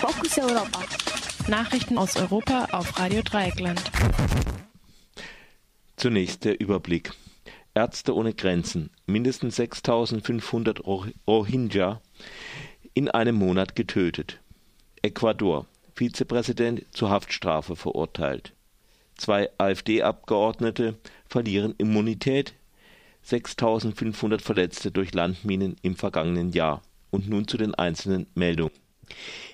Fokus Europa. Nachrichten aus Europa auf Radio Dreieckland. Zunächst der Überblick. Ärzte ohne Grenzen. Mindestens 6500 Rohingya in einem Monat getötet. Ecuador. Vizepräsident zur Haftstrafe verurteilt. Zwei AfD-Abgeordnete verlieren Immunität. 6500 Verletzte durch Landminen im vergangenen Jahr. Und nun zu den einzelnen Meldungen.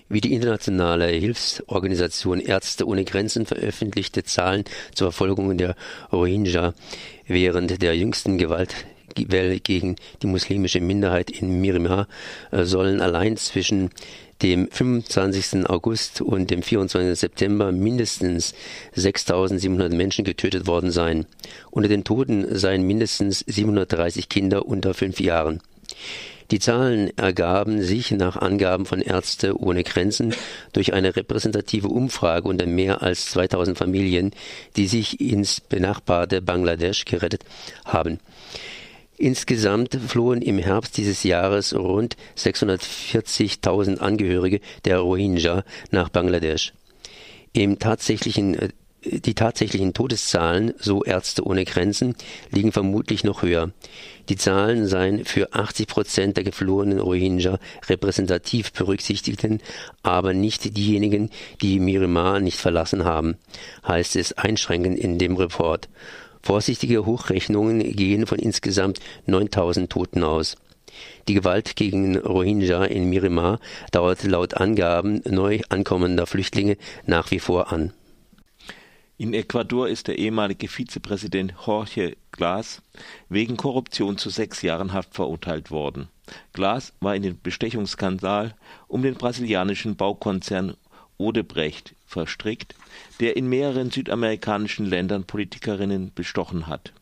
Wie die internationale Hilfsorganisation Ärzte ohne Grenzen veröffentlichte Zahlen zur Verfolgung der Rohingya während der jüngsten Gewaltwelle gegen die muslimische Minderheit in Myanmar äh, sollen allein zwischen dem 25. August und dem 24. September mindestens 6.700 Menschen getötet worden sein. Unter den Toten seien mindestens 730 Kinder unter fünf Jahren. Die Zahlen ergaben sich nach Angaben von Ärzte ohne Grenzen durch eine repräsentative Umfrage unter mehr als 2000 Familien, die sich ins benachbarte Bangladesch gerettet haben. Insgesamt flohen im Herbst dieses Jahres rund 640.000 Angehörige der Rohingya nach Bangladesch. Im tatsächlichen äh, die tatsächlichen Todeszahlen, so Ärzte ohne Grenzen, liegen vermutlich noch höher. Die Zahlen seien für 80 Prozent der geflohenen Rohingya repräsentativ berücksichtigten, aber nicht diejenigen, die Myanmar nicht verlassen haben, heißt es einschränkend in dem Report. Vorsichtige Hochrechnungen gehen von insgesamt 9000 Toten aus. Die Gewalt gegen Rohingya in Myanmar dauert laut Angaben neu ankommender Flüchtlinge nach wie vor an. In Ecuador ist der ehemalige Vizepräsident Jorge Glas wegen Korruption zu sechs Jahren Haft verurteilt worden. Glas war in den Bestechungsskandal um den brasilianischen Baukonzern Odebrecht verstrickt, der in mehreren südamerikanischen Ländern Politikerinnen bestochen hat.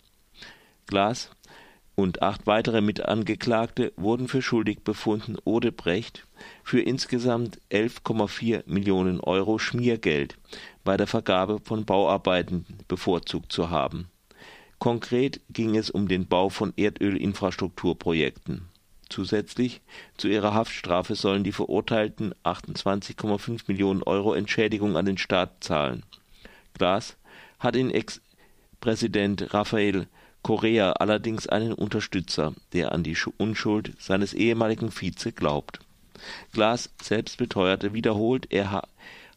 Glas und acht weitere Mitangeklagte wurden für schuldig befunden, Odebrecht für insgesamt 11,4 Millionen Euro Schmiergeld bei der Vergabe von Bauarbeiten bevorzugt zu haben. Konkret ging es um den Bau von Erdölinfrastrukturprojekten. Zusätzlich zu ihrer Haftstrafe sollen die Verurteilten 28,5 Millionen Euro Entschädigung an den Staat zahlen. Glas hat in Ex-Präsident Rafael Correa allerdings einen Unterstützer, der an die Unschuld seines ehemaligen Vize glaubt. Glas selbst beteuerte wiederholt, er ha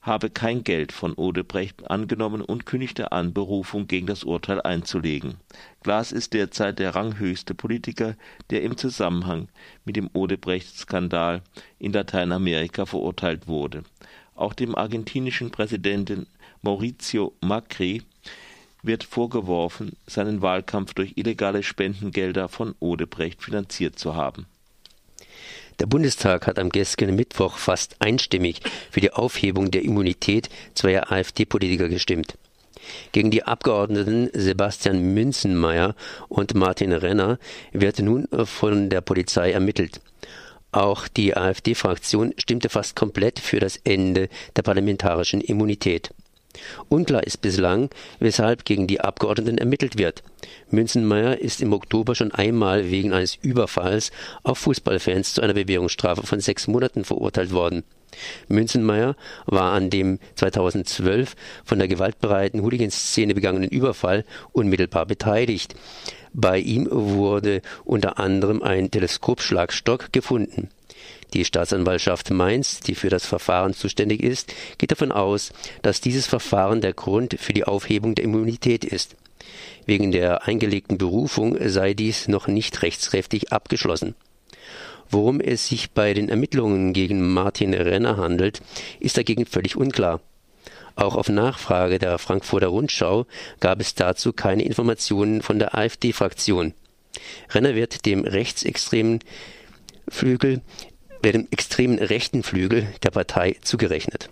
habe kein Geld von Odebrecht angenommen und kündigte an, Berufung gegen das Urteil einzulegen. Glas ist derzeit der ranghöchste Politiker, der im Zusammenhang mit dem Odebrecht-Skandal in Lateinamerika verurteilt wurde. Auch dem argentinischen Präsidenten Mauricio Macri wird vorgeworfen, seinen Wahlkampf durch illegale Spendengelder von Odebrecht finanziert zu haben. Der Bundestag hat am gestrigen Mittwoch fast einstimmig für die Aufhebung der Immunität zweier AfD-Politiker gestimmt. Gegen die Abgeordneten Sebastian Münzenmeier und Martin Renner wird nun von der Polizei ermittelt. Auch die AfD-Fraktion stimmte fast komplett für das Ende der parlamentarischen Immunität. Unklar ist bislang, weshalb gegen die Abgeordneten ermittelt wird. Münzenmeier ist im Oktober schon einmal wegen eines Überfalls auf Fußballfans zu einer Bewährungsstrafe von sechs Monaten verurteilt worden. Münzenmeier war an dem 2012 von der gewaltbereiten Hooligan-Szene begangenen Überfall unmittelbar beteiligt. Bei ihm wurde unter anderem ein Teleskopschlagstock gefunden. Die Staatsanwaltschaft Mainz, die für das Verfahren zuständig ist, geht davon aus, dass dieses Verfahren der Grund für die Aufhebung der Immunität ist. Wegen der eingelegten Berufung sei dies noch nicht rechtskräftig abgeschlossen. Worum es sich bei den Ermittlungen gegen Martin Renner handelt, ist dagegen völlig unklar. Auch auf Nachfrage der Frankfurter Rundschau gab es dazu keine Informationen von der AfD-Fraktion. Renner wird dem rechtsextremen Flügel der dem extremen rechten Flügel der Partei zugerechnet.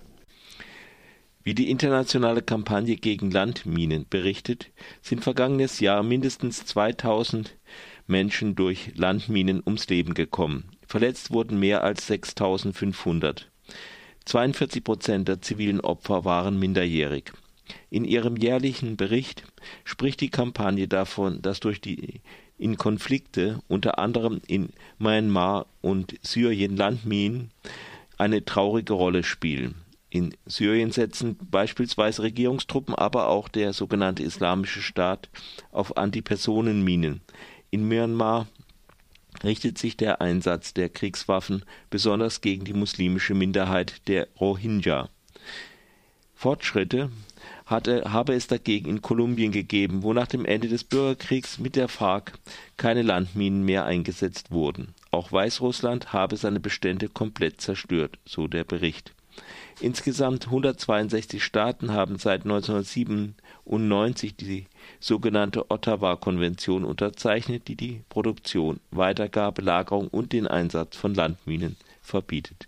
Wie die internationale Kampagne gegen Landminen berichtet, sind vergangenes Jahr mindestens 2000 Menschen durch Landminen ums Leben gekommen. Verletzt wurden mehr als 6500. 42 Prozent der zivilen Opfer waren minderjährig. In ihrem jährlichen Bericht spricht die Kampagne davon, dass durch die in Konflikte, unter anderem in Myanmar und Syrien Landminen eine traurige Rolle spielen. In Syrien setzen beispielsweise Regierungstruppen, aber auch der sogenannte Islamische Staat auf Antipersonenminen. In Myanmar richtet sich der Einsatz der Kriegswaffen besonders gegen die muslimische Minderheit der Rohingya. Fortschritte hatte, habe es dagegen in Kolumbien gegeben, wo nach dem Ende des Bürgerkriegs mit der FARC keine Landminen mehr eingesetzt wurden. Auch Weißrussland habe seine Bestände komplett zerstört, so der Bericht. Insgesamt 162 Staaten haben seit 1997 die sogenannte Ottawa-Konvention unterzeichnet, die die Produktion, Weitergabe, Lagerung und den Einsatz von Landminen verbietet